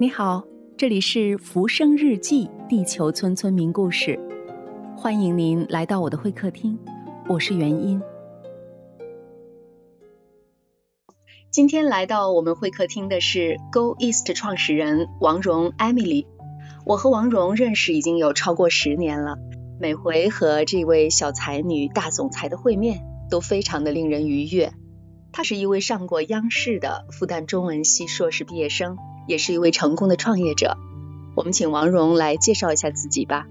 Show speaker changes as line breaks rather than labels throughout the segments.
你好，这里是《浮生日记》地球村村民故事，欢迎您来到我的会客厅，我是元音。今天来到我们会客厅的是 Go East 创始人王蓉 Emily。我和王蓉认识已经有超过十年了，每回和这位小才女大总裁的会面都非常的令人愉悦。她是一位上过央视的复旦中文系硕士毕业生。也是一位成功的创业者，我们请王蓉来介绍一下自己吧。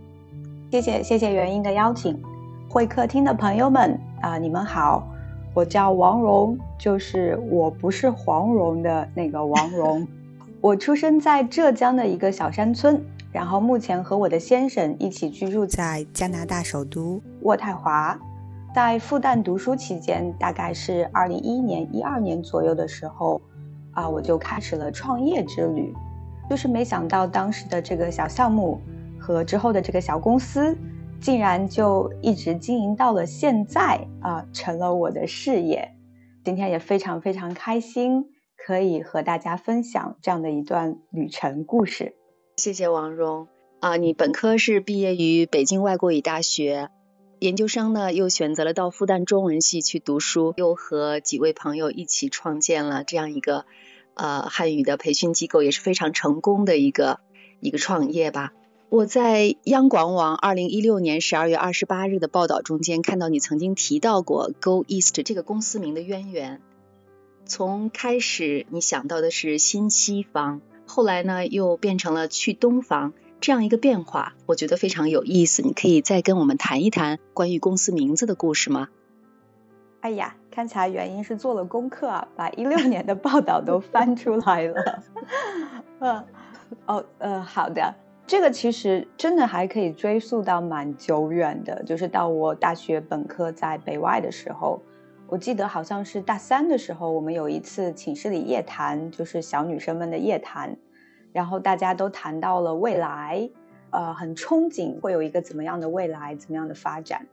谢谢谢谢元英的邀请，会客厅的朋友们啊，你们好，我叫王蓉，就是我不是黄蓉的那个王蓉。我出生在浙江的一个小山村，然后目前和我的先生一起居住在加拿大首都渥太华。在复旦读书期间，大概是二零一一年、一二年左右的时候。啊，我就开始了创业之旅，就是没想到当时的这个小项目和之后的这个小公司，竟然就一直经营到了现在啊，成了我的事业。今天也非常非常开心，可以和大家分享这样的一段旅程故事。
谢谢王蓉啊，你本科是毕业于北京外国语大学，研究生呢又选择了到复旦中文系去读书，又和几位朋友一起创建了这样一个。呃，汉语的培训机构也是非常成功的一个一个创业吧。我在央广网二零一六年十二月二十八日的报道中间看到你曾经提到过 Go East 这个公司名的渊源。从开始你想到的是新西方，后来呢又变成了去东方这样一个变化，我觉得非常有意思。你可以再跟我们谈一谈关于公司名字的故事吗？
哎呀，看起来原因是做了功课啊，把一六年的报道都翻出来了。嗯，哦，呃，好的，这个其实真的还可以追溯到蛮久远的，就是到我大学本科在北外的时候，我记得好像是大三的时候，我们有一次寝室里夜谈，就是小女生们的夜谈，然后大家都谈到了未来，呃，很憧憬会有一个怎么样的未来，怎么样的发展。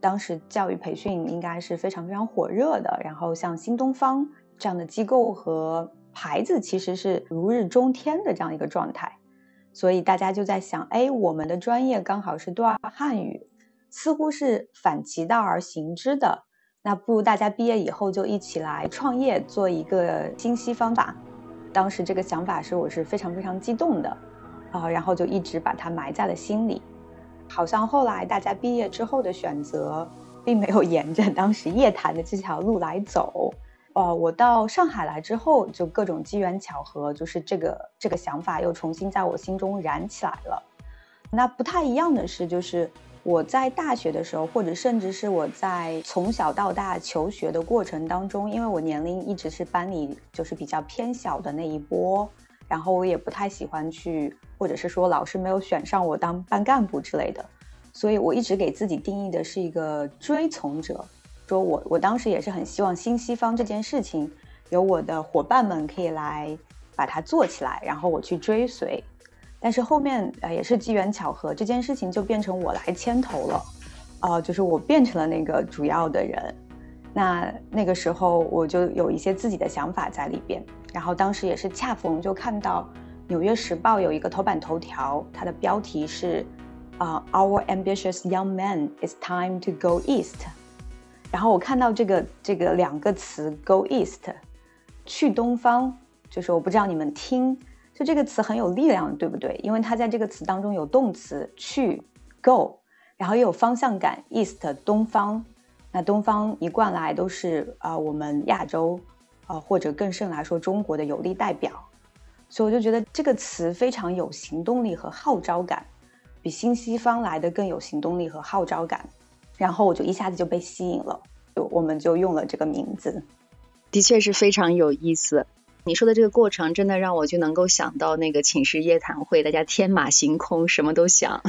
当时教育培训应该是非常非常火热的，然后像新东方这样的机构和牌子其实是如日中天的这样一个状态，所以大家就在想，哎，我们的专业刚好是对外汉语，似乎是反其道而行之的，那不如大家毕业以后就一起来创业，做一个新西方吧。当时这个想法是我是非常非常激动的，啊，然后就一直把它埋在了心里。好像后来大家毕业之后的选择，并没有沿着当时夜谈的这条路来走。哦，我到上海来之后，就各种机缘巧合，就是这个这个想法又重新在我心中燃起来了。那不太一样的是，就是我在大学的时候，或者甚至是我在从小到大求学的过程当中，因为我年龄一直是班里就是比较偏小的那一波。然后我也不太喜欢去，或者是说老师没有选上我当班干部之类的，所以我一直给自己定义的是一个追从者，说我我当时也是很希望新西方这件事情有我的伙伴们可以来把它做起来，然后我去追随。但是后面呃也是机缘巧合，这件事情就变成我来牵头了，呃，就是我变成了那个主要的人。那那个时候我就有一些自己的想法在里边。然后当时也是恰逢就看到《纽约时报》有一个头版头条，它的标题是啊，Our ambitious young man, is time to go east。然后我看到这个这个两个词 “go east”，去东方，就是我不知道你们听，就这个词很有力量，对不对？因为它在这个词当中有动词去 go，然后又有方向感 east 东方。那东方一贯来都是啊，我们亚洲。啊，或者更甚来说，中国的有力代表，所以我就觉得这个词非常有行动力和号召感，比新西方来的更有行动力和号召感。然后我就一下子就被吸引了，就我们就用了这个名字，
的确是非常有意思。你说的这个过程，真的让我就能够想到那个寝室夜谈会，大家天马行空，什么都想。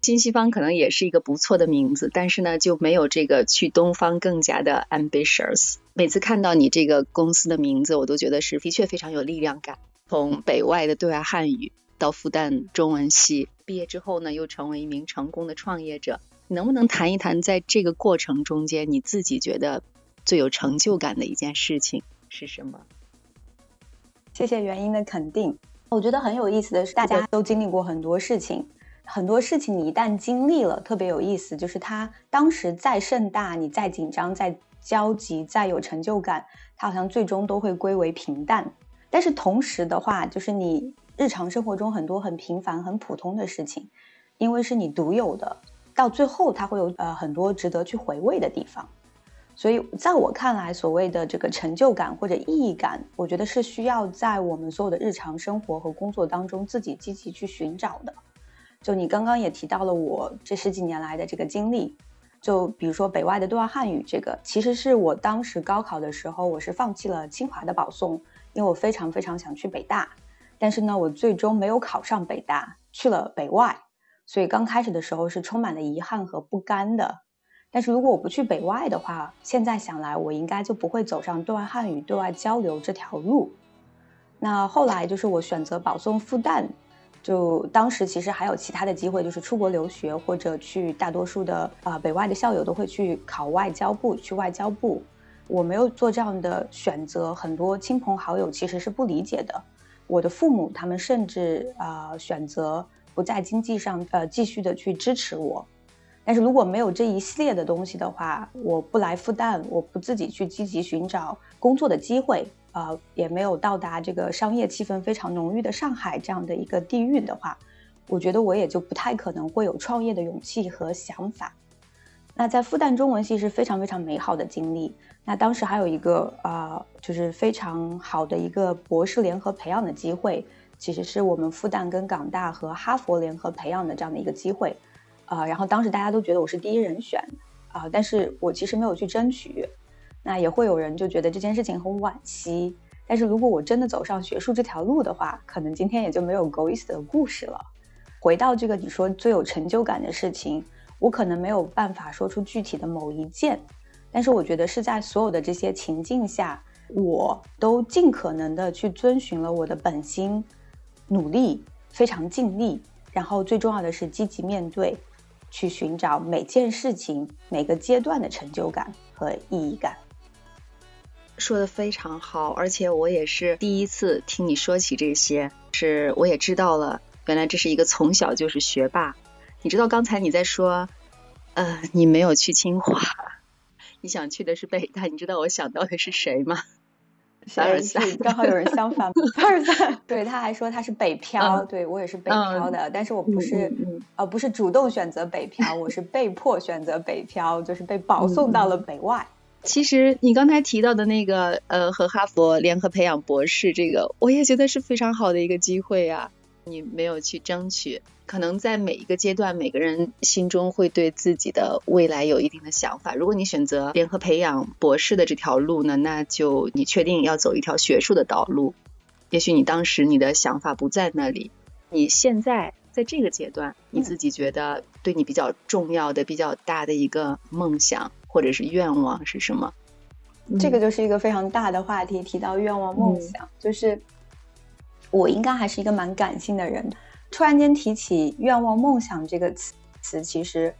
新西方可能也是一个不错的名字，但是呢，就没有这个去东方更加的 ambitious。每次看到你这个公司的名字，我都觉得是的确非常有力量感。从北外的对外汉语到复旦中文系毕业之后呢，又成为一名成功的创业者，能不能谈一谈在这个过程中间你自己觉得最有成就感的一件事情是什么？
谢谢原因的肯定。我觉得很有意思的是，大家都经历过很多事情，很多事情你一旦经历了，特别有意思，就是它当时再盛大，你再紧张、再焦急、再有成就感，它好像最终都会归为平淡。但是同时的话，就是你日常生活中很多很平凡、很普通的事情，因为是你独有的，到最后它会有呃很多值得去回味的地方。所以，在我看来，所谓的这个成就感或者意义感，我觉得是需要在我们所有的日常生活和工作当中自己积极去寻找的。就你刚刚也提到了我这十几年来的这个经历，就比如说北外的对外汉语，这个其实是我当时高考的时候，我是放弃了清华的保送，因为我非常非常想去北大，但是呢，我最终没有考上北大，去了北外，所以刚开始的时候是充满了遗憾和不甘的。但是如果我不去北外的话，现在想来，我应该就不会走上对外汉语、对外交流这条路。那后来就是我选择保送复旦，就当时其实还有其他的机会，就是出国留学或者去大多数的啊北外的校友都会去考外交部，去外交部。我没有做这样的选择，很多亲朋好友其实是不理解的。我的父母他们甚至啊选择不在经济上呃继续的去支持我。但是如果没有这一系列的东西的话，我不来复旦，我不自己去积极寻找工作的机会，呃，也没有到达这个商业气氛非常浓郁的上海这样的一个地域的话，我觉得我也就不太可能会有创业的勇气和想法。那在复旦中文系是非常非常美好的经历。那当时还有一个呃，就是非常好的一个博士联合培养的机会，其实是我们复旦跟港大和哈佛联合培养的这样的一个机会。啊，然后当时大家都觉得我是第一人选，啊，但是我其实没有去争取，那也会有人就觉得这件事情很惋惜。但是如果我真的走上学术这条路的话，可能今天也就没有 Go East 的故事了。回到这个你说最有成就感的事情，我可能没有办法说出具体的某一件，但是我觉得是在所有的这些情境下，我都尽可能的去遵循了我的本心，努力，非常尽力，然后最重要的是积极面对。去寻找每件事情、每个阶段的成就感和意义感，
说的非常好，而且我也是第一次听你说起这些，是我也知道了，原来这是一个从小就是学霸。你知道刚才你在说，呃，你没有去清华，你想去的是北大，你知道我想到的是谁吗？
凡尔赛，刚好有人相反。凡尔赛，对，他还说他是北漂，对我也是北漂的，但是我不是，呃，不是主动选择北漂，我是被迫选择北漂，就是被保送到了北外。
其实你刚才提到的那个，呃，和哈佛联合培养博士，这个我也觉得是非常好的一个机会啊。你没有去争取，可能在每一个阶段，每个人心中会对自己的未来有一定的想法。如果你选择联合培养博士的这条路呢，那就你确定要走一条学术的道路。也许你当时你的想法不在那里，你现在在这个阶段，你自己觉得对你比较重要的、比较大的一个梦想或者是愿望是什么？
这个就是一个非常大的话题。提到愿望、梦想，就是。我应该还是一个蛮感性的人，突然间提起愿望、梦想这个词词，其实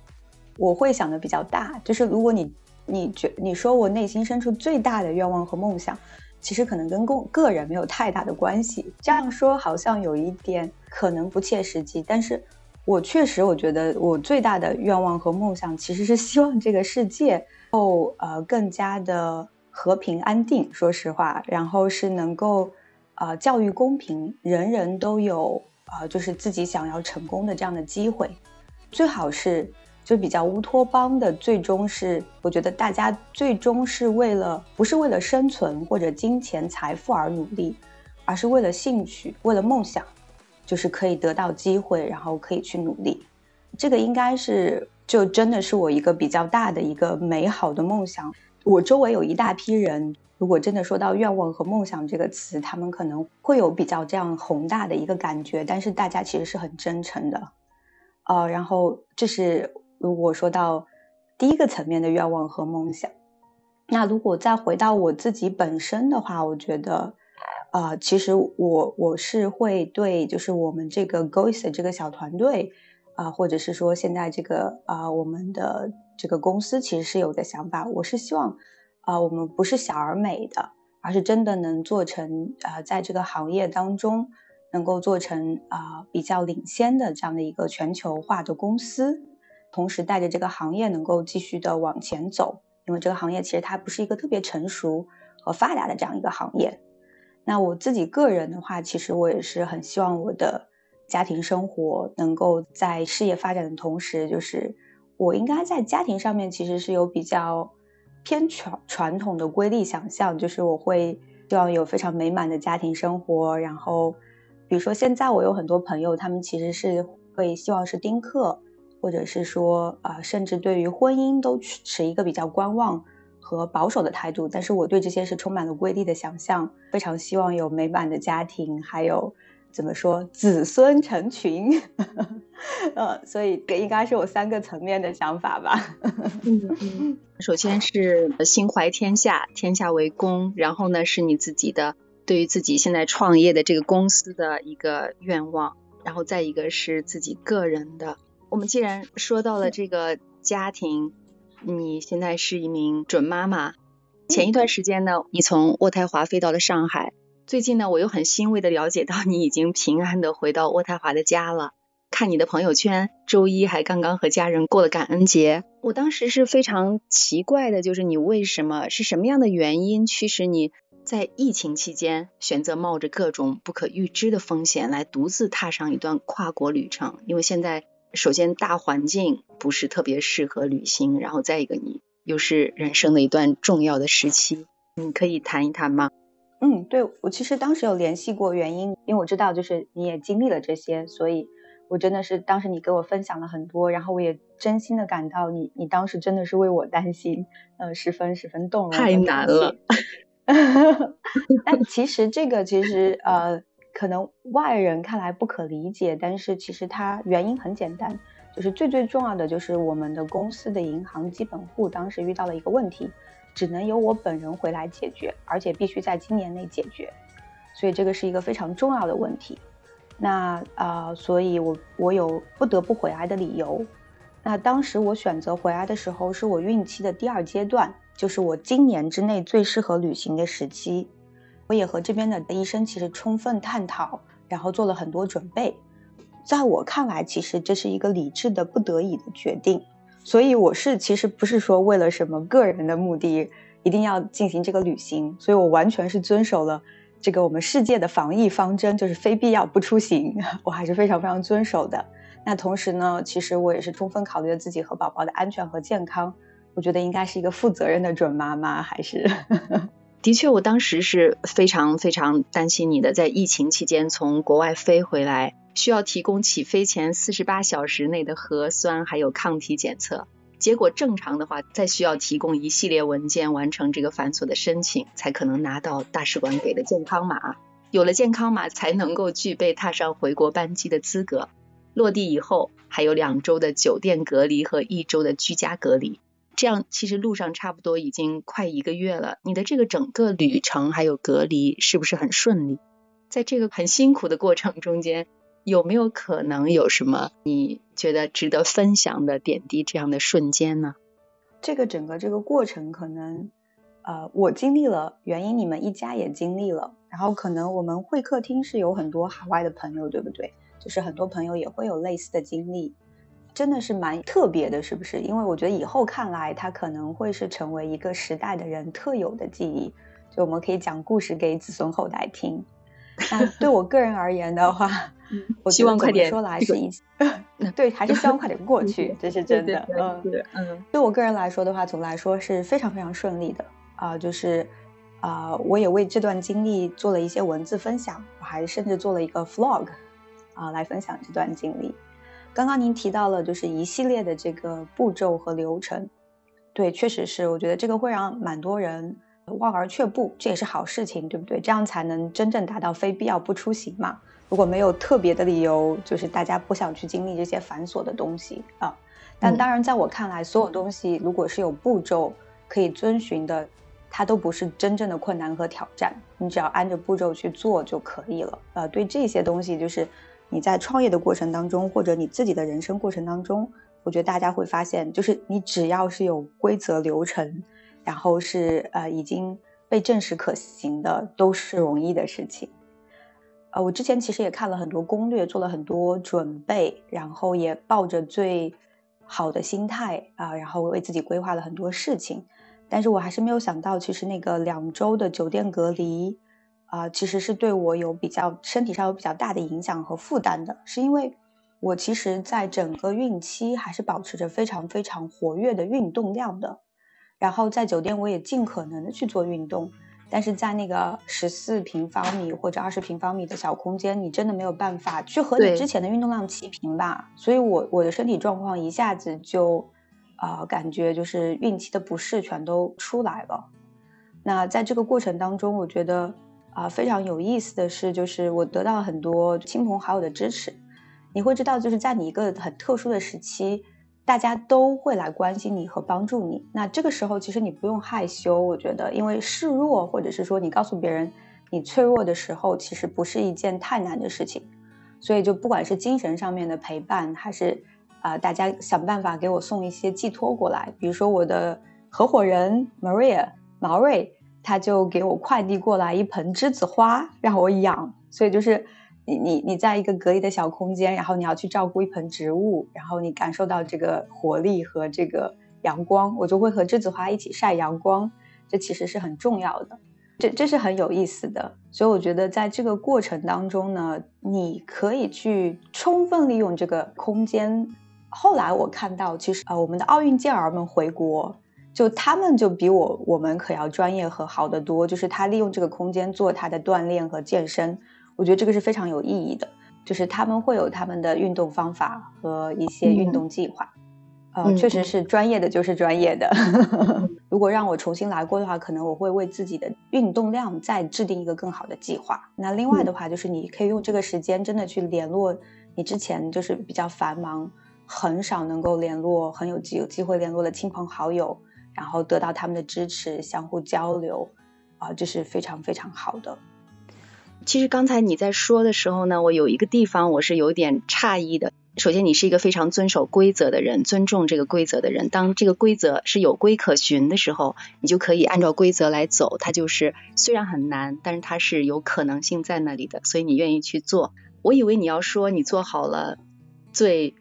我会想的比较大。就是如果你你觉你说我内心深处最大的愿望和梦想，其实可能跟个个人没有太大的关系。这样说好像有一点可能不切实际，但是我确实我觉得我最大的愿望和梦想其实是希望这个世界够呃更加的和平安定。说实话，然后是能够。啊，教育公平，人人都有啊，就是自己想要成功的这样的机会，最好是就比较乌托邦的，最终是我觉得大家最终是为了不是为了生存或者金钱财富而努力，而是为了兴趣，为了梦想，就是可以得到机会，然后可以去努力，这个应该是就真的是我一个比较大的一个美好的梦想。我周围有一大批人。如果真的说到愿望和梦想这个词，他们可能会有比较这样宏大的一个感觉，但是大家其实是很真诚的，呃，然后这是如果说到第一个层面的愿望和梦想，那如果再回到我自己本身的话，我觉得，呃，其实我我是会对就是我们这个 Goist 这个小团队，啊，或者是说现在这个啊我们的这个公司其实是有个想法，我是希望。啊，我们不是小而美的，而是真的能做成呃，在这个行业当中能够做成啊比较领先的这样的一个全球化的公司，同时带着这个行业能够继续的往前走。因为这个行业其实它不是一个特别成熟和发达的这样一个行业。那我自己个人的话，其实我也是很希望我的家庭生活能够在事业发展的同时，就是我应该在家庭上面其实是有比较偏传传统的瑰丽想象，就是我会希望有非常美满的家庭生活。然后，比如说现在我有很多朋友，他们其实是会希望是丁克。或者是说，啊，甚至对于婚姻都持一个比较观望和保守的态度。但是我对这些是充满了瑰丽的想象，非常希望有美满的家庭，还有怎么说子孙成群。呃，所以这应该是我三个层面的想法吧。
嗯，首先是心怀天下，天下为公，然后呢是你自己的对于自己现在创业的这个公司的一个愿望，然后再一个是自己个人的。我们既然说到了这个家庭，你现在是一名准妈妈。前一段时间呢，你从渥太华飞到了上海。最近呢，我又很欣慰的了解到你已经平安的回到渥太华的家了。看你的朋友圈，周一还刚刚和家人过了感恩节。我当时是非常奇怪的，就是你为什么是什么样的原因驱使你在疫情期间选择冒着各种不可预知的风险来独自踏上一段跨国旅程？因为现在。首先，大环境不是特别适合旅行，然后再一个，你又是人生的一段重要的时期，你可以谈一谈吗？
嗯，对我其实当时有联系过原因，因为我知道就是你也经历了这些，所以我真的是当时你给我分享了很多，然后我也真心的感到你，你当时真的是为我担心，呃，十分十分动容。
太难了。
但其实这个其实呃。可能外人看来不可理解，但是其实它原因很简单，就是最最重要的就是我们的公司的银行基本户当时遇到了一个问题，只能由我本人回来解决，而且必须在今年内解决，所以这个是一个非常重要的问题。那啊，所以我我有不得不回来的理由。那当时我选择回来的时候，是我孕期的第二阶段，就是我今年之内最适合旅行的时期。我也和这边的医生其实充分探讨，然后做了很多准备。在我看来，其实这是一个理智的不得已的决定。所以我是其实不是说为了什么个人的目的一定要进行这个旅行，所以我完全是遵守了这个我们世界的防疫方针，就是非必要不出行，我还是非常非常遵守的。那同时呢，其实我也是充分考虑了自己和宝宝的安全和健康。我觉得应该是一个负责任的准妈妈，还是。
的确，我当时是非常非常担心你的，在疫情期间从国外飞回来，需要提供起飞前四十八小时内的核酸还有抗体检测，结果正常的话，再需要提供一系列文件完成这个繁琐的申请，才可能拿到大使馆给的健康码。有了健康码，才能够具备踏上回国班机的资格。落地以后，还有两周的酒店隔离和一周的居家隔离。这样其实路上差不多已经快一个月了，你的这个整个旅程还有隔离是不是很顺利？在这个很辛苦的过程中间，有没有可能有什么你觉得值得分享的点滴这样的瞬间呢？
这个整个这个过程可能，呃，我经历了，原因你们一家也经历了，然后可能我们会客厅是有很多海外的朋友，对不对？就是很多朋友也会有类似的经历。真的是蛮特别的，是不是？因为我觉得以后看来，它可能会是成为一个时代的人特有的记忆，就我们可以讲故事给子孙后代听。那对我个人而言的话，我
希望快点
说来是一，对，还是希望快点过去，这是真的。
嗯，嗯，
对我个人来说的话，总的来说是非常非常顺利的啊，就是啊，我也为这段经历做了一些文字分享，我还甚至做了一个 vlog 啊，来分享这段经历。刚刚您提到了就是一系列的这个步骤和流程，对，确实是，我觉得这个会让蛮多人望而却步，这也是好事情，对不对？这样才能真正达到非必要不出行嘛。如果没有特别的理由，就是大家不想去经历这些繁琐的东西啊。但当然，在我看来，所有东西如果是有步骤可以遵循的，它都不是真正的困难和挑战，你只要按着步骤去做就可以了。呃，对这些东西就是。你在创业的过程当中，或者你自己的人生过程当中，我觉得大家会发现，就是你只要是有规则流程，然后是呃已经被证实可行的，都是容易的事情。呃，我之前其实也看了很多攻略，做了很多准备，然后也抱着最好的心态啊，然后为自己规划了很多事情。但是我还是没有想到，其实那个两周的酒店隔离啊，其实是对我有比较身体上有比较大的影响和负担的。是因为我其实在整个孕期还是保持着非常非常活跃的运动量的，然后在酒店我也尽可能的去做运动。但是在那个十四平方米或者二十平方米的小空间，你真的没有办法去和你之前的运动量齐平吧？所以，我我的身体状况一下子就，啊，感觉就是孕期的不适全都出来了。那在这个过程当中，我觉得啊非常有意思的是，就是我得到了很多亲朋好友的支持。你会知道，就是在你一个很特殊的时期。大家都会来关心你和帮助你。那这个时候，其实你不用害羞，我觉得，因为示弱，或者是说你告诉别人你脆弱的时候，其实不是一件太难的事情。所以，就不管是精神上面的陪伴，还是啊，大家想办法给我送一些寄托过来。比如说，我的合伙人 Maria 毛瑞，他就给我快递过来一盆栀子花让我养。所以就是。你你你在一个隔离的小空间，然后你要去照顾一盆植物，然后你感受到这个活力和这个阳光，我就会和栀子花一起晒阳光，这其实是很重要的，这这是很有意思的。所以我觉得在这个过程当中呢，你可以去充分利用这个空间。后来我看到，其实呃，我们的奥运健儿们回国，就他们就比我我们可要专业和好得多，就是他利用这个空间做他的锻炼和健身。我觉得这个是非常有意义的，就是他们会有他们的运动方法和一些运动计划，呃，确实是专业的就是专业的。如果让我重新来过的话，可能我会为自己的运动量再制定一个更好的计划。那另外的话，就是你可以用这个时间真的去联络你之前就是比较繁忙、很少能够联络、很有机有机会联络的亲朋好友，然后得到他们的支持，相互交流，啊，这是非常非常好的。
其实刚才你在说的时候呢，我有一个地方我是有点诧异的。首先，你是一个非常遵守规则的人，尊重这个规则的人。当这个规则是有规可循的时候，你就可以按照规则来走。它就是虽然很难，但是它是有可能性在那里的，所以你愿意去做。我以为你要说你做好了最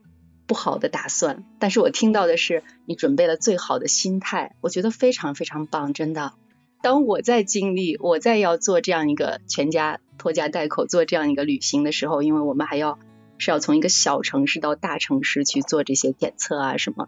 不好的打算，但是我听到的是你准备了最好的心态。我觉得非常非常棒，真的。当我在经历，我在要做这样一个全家拖家带口做这样一个旅行的时候，因为我们还要是要从一个小城市到大城市去做这些检测啊什么，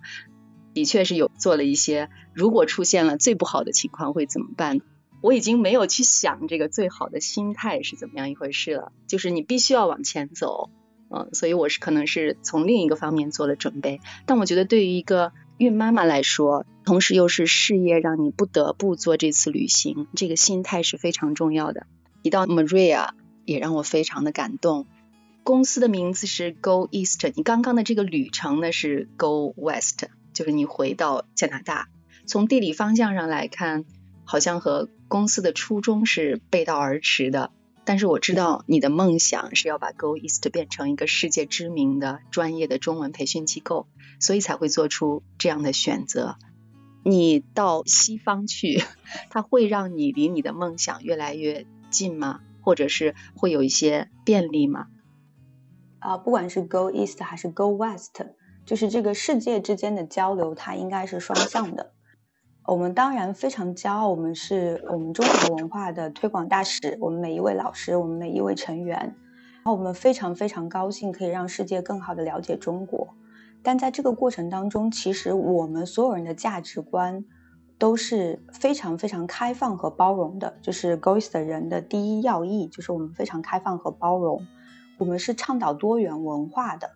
的确是有做了一些。如果出现了最不好的情况会怎么办？我已经没有去想这个最好的心态是怎么样一回事了。就是你必须要往前走，嗯，所以我是可能是从另一个方面做了准备。但我觉得对于一个孕妈妈来说，同时又是事业让你不得不做这次旅行，这个心态是非常重要的。提到 Maria 也让我非常的感动。公司的名字是 Go East，你刚刚的这个旅程呢是 Go West，就是你回到加拿大。从地理方向上来看，好像和公司的初衷是背道而驰的。但是我知道你的梦想是要把 Go East 变成一个世界知名的专业的中文培训机构，所以才会做出这样的选择。你到西方去，它会让你离你的梦想越来越近吗？或者是会有一些便利吗？
啊，不管是 Go East 还是 Go West，就是这个世界之间的交流，它应该是双向的。我们当然非常骄傲，我们是我们中华文化的推广大使。我们每一位老师，我们每一位成员，然后我们非常非常高兴可以让世界更好的了解中国。但在这个过程当中，其实我们所有人的价值观都是非常非常开放和包容的。就是 Goist 的人的第一要义，就是我们非常开放和包容。我们是倡导多元文化的。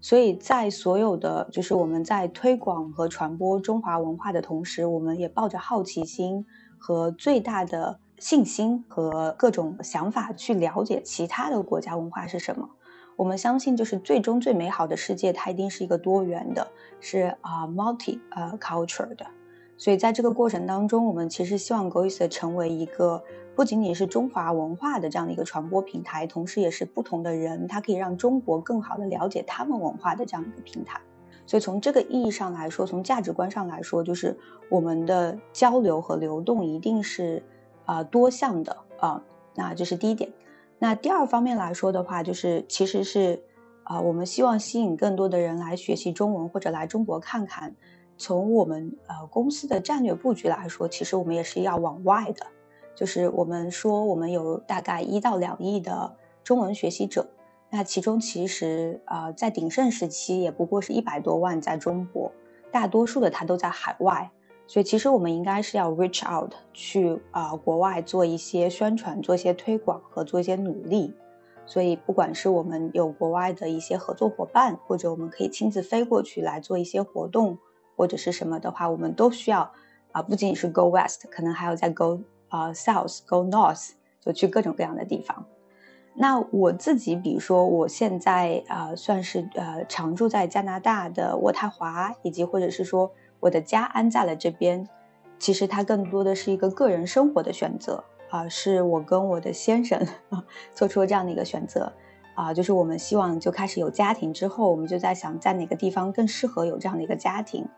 所以在所有的就是我们在推广和传播中华文化的同时，我们也抱着好奇心和最大的信心和各种想法去了解其他的国家文化是什么。我们相信，就是最终最美好的世界，它一定是一个多元的，是啊，multi 呃 culture 的。所以在这个过程当中，我们其实希望 Goist 成为一个。不仅仅是中华文化的这样的一个传播平台，同时也是不同的人，他可以让中国更好的了解他们文化的这样一个平台。所以从这个意义上来说，从价值观上来说，就是我们的交流和流动一定是啊多项的啊，那这是第一点。那第二方面来说的话，就是其实是啊，我们希望吸引更多的人来学习中文或者来中国看看。从我们呃公司的战略布局来说，其实我们也是要往外的。就是我们说，我们有大概一到两亿的中文学习者，那其中其实呃，在鼎盛时期也不过是一百多万在中国，大多数的他都在海外，所以其实我们应该是要 reach out 去啊国外做一些宣传、做一些推广和做一些努力。所以不管是我们有国外的一些合作伙伴，或者我们可以亲自飞过去来做一些活动，或者是什么的话，我们都需要啊，不仅仅是 go west，可能还要再 go。啊，South go North，就去各种各样的地方。那我自己，比如说，我现在啊，算是呃常住在加拿大的渥太华，以及或者是说我的家安在了这边。其实它更多的是一个个人生活的选择啊，是我跟我的先生做出了这样的一个选择啊，就是我们希望就开始有家庭之后，我们就在想在哪个地方更适合有这样的一个家庭。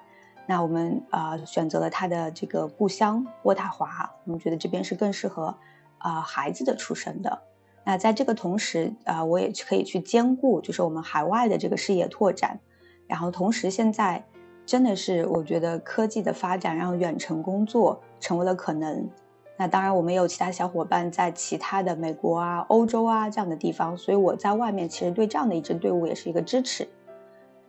那我们啊选择了他的这个故乡渥太华，我们觉得这边是更适合啊孩子的出生的。那在这个同时啊，我也可以去兼顾，就是我们海外的这个事业拓展。然后同时现在真的是我觉得科技的发展让远程工作成为了可能。那当然我们也有其他小伙伴在其他的美国啊、欧洲啊这样的地方，所以我在外面其实对这样的一支队伍也是一个支持。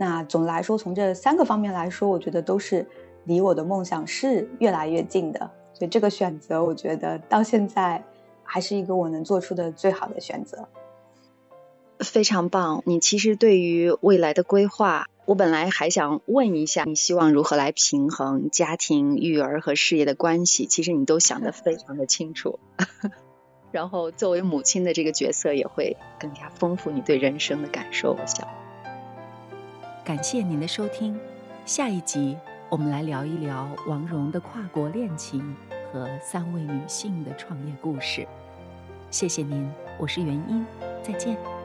那总的来说，从这三个方面来说，我觉得都是离我的梦想是越来越近的。所以这个选择，我觉得到现在还是一个我能做出的最好的选择。
非常棒！你其实对于未来的规划，我本来还想问一下，你希望如何来平衡家庭、育儿和事业的关系？其实你都想得非常的清楚。然后作为母亲的这个角色，也会更加丰富你对人生的感受。我想。
感谢您的收听，下一集我们来聊一聊王蓉的跨国恋情和三位女性的创业故事。谢谢您，我是元英，再见。